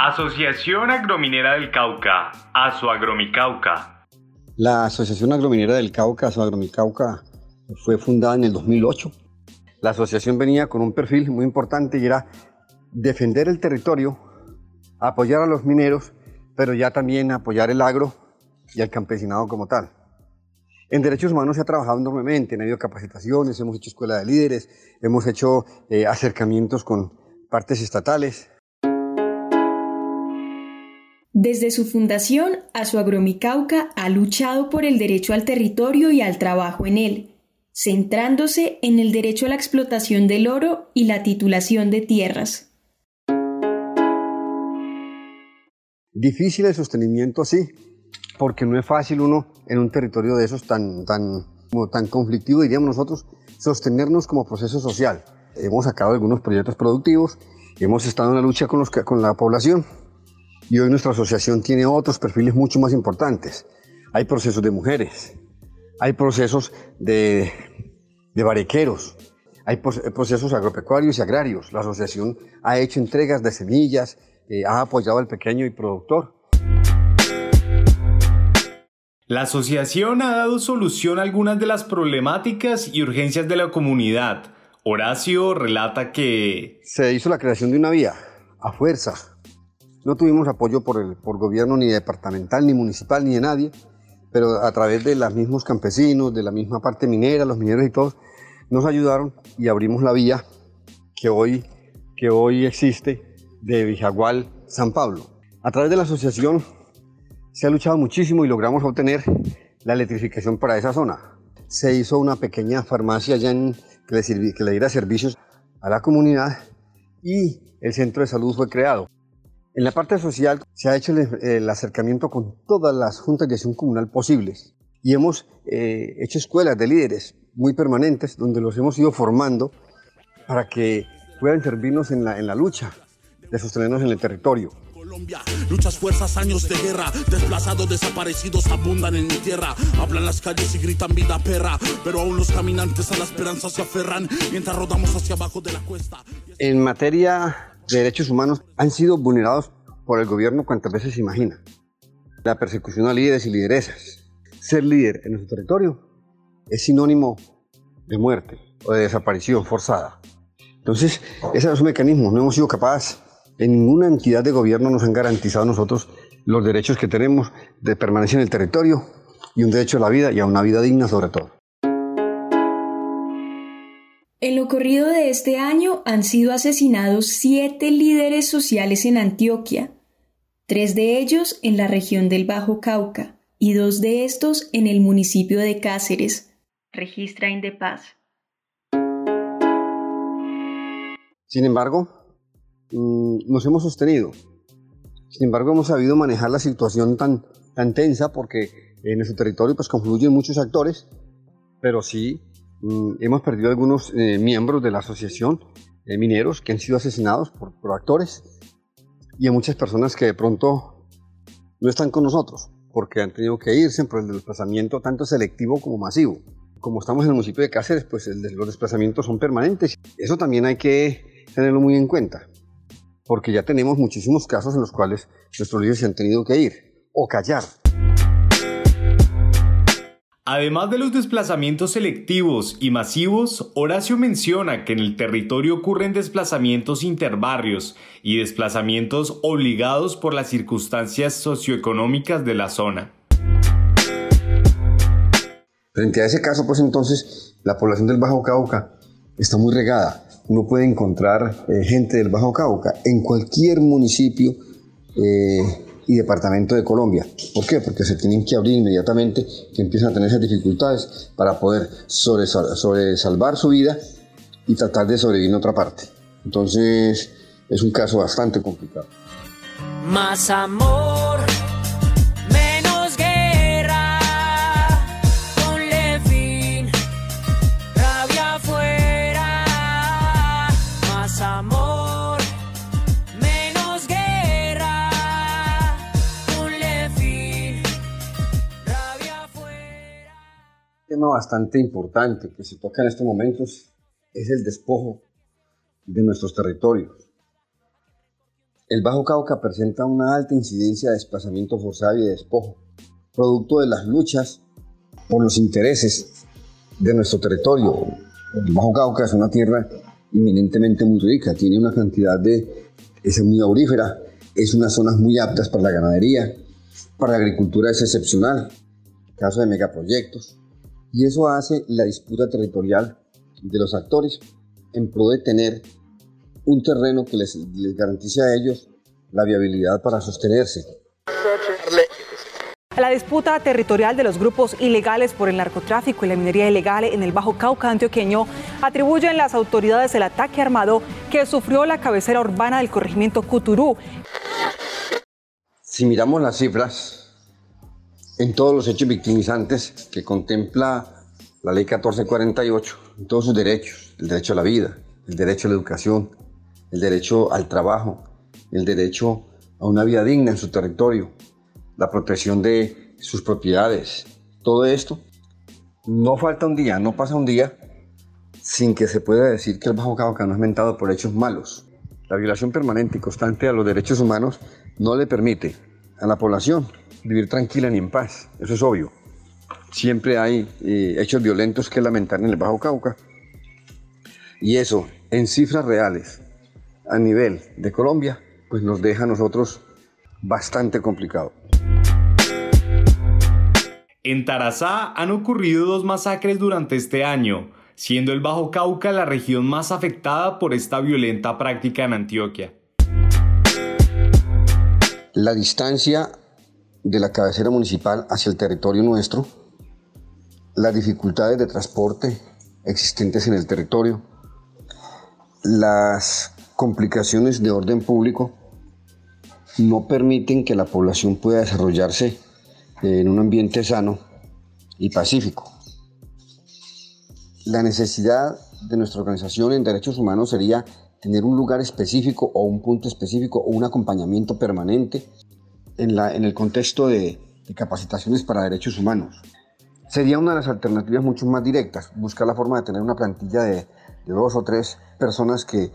Asociación Agrominera del Cauca, Asoagromicauca. La Asociación Agrominera del Cauca, Asoagromicauca, fue fundada en el 2008. La asociación venía con un perfil muy importante y era defender el territorio, apoyar a los mineros, pero ya también apoyar el agro y al campesinado como tal. En derechos humanos se ha trabajado enormemente, han habido capacitaciones, hemos hecho escuela de líderes, hemos hecho eh, acercamientos con partes estatales, desde su fundación, Azuagromicauca ha luchado por el derecho al territorio y al trabajo en él, centrándose en el derecho a la explotación del oro y la titulación de tierras. Difícil el sostenimiento, sí, porque no es fácil uno en un territorio de esos tan, tan, tan conflictivo, diríamos nosotros, sostenernos como proceso social. Hemos sacado algunos proyectos productivos, hemos estado en la lucha con, los, con la población, y hoy nuestra asociación tiene otros perfiles mucho más importantes. Hay procesos de mujeres, hay procesos de, de barequeros, hay procesos agropecuarios y agrarios. La asociación ha hecho entregas de semillas, eh, ha apoyado al pequeño y productor. La asociación ha dado solución a algunas de las problemáticas y urgencias de la comunidad. Horacio relata que... Se hizo la creación de una vía, a fuerza, no tuvimos apoyo por el por gobierno ni departamental, ni municipal, ni de nadie, pero a través de los mismos campesinos, de la misma parte minera, los mineros y todos, nos ayudaron y abrimos la vía que hoy, que hoy existe de Vijagual, San Pablo. A través de la asociación se ha luchado muchísimo y logramos obtener la electrificación para esa zona. Se hizo una pequeña farmacia allá que, le que le diera servicios a la comunidad y el centro de salud fue creado. En la parte social se ha hecho el, acercamiento con todas las juntas de acción comunal posibles y hemos eh, hecho escuelas de líderes muy permanentes donde los hemos ido formando para que puedan servirnos en la, en la lucha de sostenernos en el territorio. Colombia, luchas, fuerzas, años de guerra, desplazados, desaparecidos abundan en mi tierra. Hablan las calles y gritan vida perra, pero aún los caminantes a la esperanza se aferran mientras rodamos hacia abajo de la cuesta. En materia derechos humanos han sido vulnerados por el gobierno cuantas veces se imagina. La persecución a líderes y lideresas. Ser líder en nuestro territorio es sinónimo de muerte o de desaparición forzada. Entonces, ese es un mecanismo. No hemos sido capaces, en ninguna entidad de gobierno nos han garantizado nosotros los derechos que tenemos de permanencia en el territorio y un derecho a la vida y a una vida digna sobre todo. En lo corrido de este año han sido asesinados siete líderes sociales en Antioquia, tres de ellos en la región del Bajo Cauca y dos de estos en el municipio de Cáceres, registra Indepaz. Sin embargo, mm, nos hemos sostenido. Sin embargo, hemos sabido manejar la situación tan, tan tensa porque en nuestro territorio pues confluyen muchos actores, pero sí hemos perdido algunos eh, miembros de la asociación de mineros que han sido asesinados por, actores y a muchas personas que de pronto no están con nosotros porque han tenido que irse por el desplazamiento tanto selectivo como masivo. Como estamos en el municipio de Cáceres, pues los desplazamientos son permanentes. Eso también hay que tenerlo muy en cuenta, porque ya tenemos muchísimos casos en los cuales nuestros líderes se han tenido que ir o callar. Además de los desplazamientos selectivos y masivos, Horacio menciona que en el territorio ocurren desplazamientos interbarrios y desplazamientos obligados por las circunstancias socioeconómicas de la zona. Frente a ese caso, pues entonces la población del Bajo Cauca está muy regada. Uno puede encontrar eh, gente del Bajo Cauca en cualquier municipio eh, y departamento de Colombia. ¿Por qué? Porque se tienen que abrir inmediatamente, que empiezan a tener esas dificultades para poder sobre, sobre salvar su vida y tratar de sobrevivir en otra parte. Entonces es un caso bastante complicado. Más amor, tema bastante importante que se toca en estos momentos es el despojo de nuestros territorios. El Bajo Cauca presenta una alta incidencia de desplazamiento forzado y de despojo, producto de las luchas por los intereses de nuestro territorio. El Bajo Cauca es una tierra inminentemente muy rica, tiene una cantidad de, es muy aurífera, es unas zonas muy aptas para la ganadería, para la agricultura es excepcional, caso de megaproyectos, y eso hace la disputa territorial de los actores en pro de tener un terreno que les, les garantice a ellos la viabilidad para sostenerse. La disputa territorial de los grupos ilegales por el narcotráfico y la minería ilegal en el Bajo Cauca antioqueño atribuyen las autoridades el ataque armado que sufrió la cabecera urbana del corregimiento Cuturú. Si miramos las cifras, en todos los hechos victimizantes que contempla la ley 1448, en todos sus derechos, el derecho a la vida, el derecho a la educación, el derecho al trabajo, el derecho a una vida digna en su territorio, la protección de sus propiedades, todo esto, no falta un día, no pasa un día sin que se pueda decir que el Bajo Cauca no es mentado por hechos malos. La violación permanente y constante a los derechos humanos no le permite a la población vivir tranquila ni en paz, eso es obvio. Siempre hay eh, hechos violentos que lamentar en el Bajo Cauca. Y eso, en cifras reales, a nivel de Colombia, pues nos deja a nosotros bastante complicado. En Tarazá han ocurrido dos masacres durante este año, siendo el Bajo Cauca la región más afectada por esta violenta práctica en Antioquia. La distancia de la cabecera municipal hacia el territorio nuestro, las dificultades de transporte existentes en el territorio, las complicaciones de orden público no permiten que la población pueda desarrollarse en un ambiente sano y pacífico. La necesidad de nuestra organización en derechos humanos sería tener un lugar específico o un punto específico o un acompañamiento permanente en, la, en el contexto de, capacitaciones para derechos humanos. Sería una de las alternativas mucho más directas, buscar la forma de tener una plantilla de, de dos o tres personas que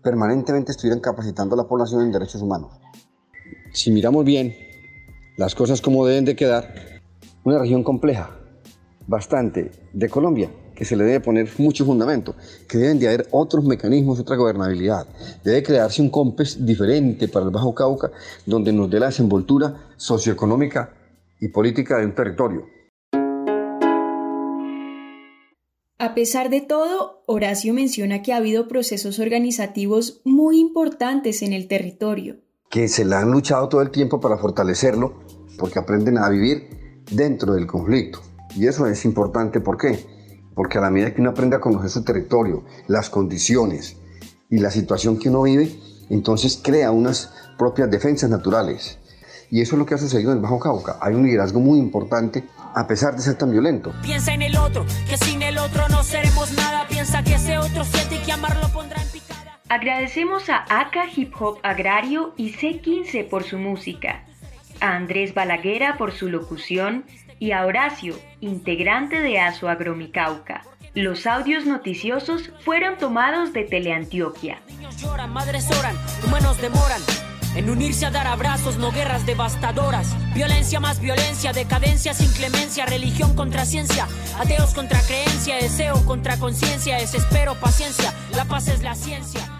permanentemente estuvieran capacitando a la población en derechos humanos. Si miramos bien las cosas como deben de quedar, una región compleja, bastante, de Colombia, que se le debe poner mucho fundamento, que deben de haber otros mecanismos, otra gobernabilidad. Debe crearse un COMPES diferente para el Bajo Cauca, donde nos dé la desenvoltura socioeconómica y política de un territorio. A pesar de todo, Horacio menciona que ha habido procesos organizativos muy importantes en el territorio. Que se la han luchado todo el tiempo para fortalecerlo, porque aprenden a vivir dentro del conflicto. Y eso es importante, ¿por qué? Porque a la medida que uno aprende a conocer su territorio, las condiciones y la situación que uno vive, entonces crea unas propias defensas naturales. Y eso es lo que ha sucedido en el Bajo Cauca. Hay un liderazgo muy importante a pesar de ser tan violento. Piensa en el otro, que sin el otro no seremos nada. Piensa que ese otro siente y que amarlo pondrá en picada. Agradecemos a ACA Hip Hop Agrario y C15 por su música, a Andrés Balaguera por su locución y a Horacio, integrante de Aso Agromicauca. Los audios noticiosos fueron tomados de Teleantioquia. Niños lloran, madres oran, humanos demoran. En unirse a dar abrazos, no guerras devastadoras. Violencia más violencia, decadencia sin clemencia, religión contra ciencia, ateos contra creencia, deseo contra conciencia, desespero, paciencia. La paz es la ciencia.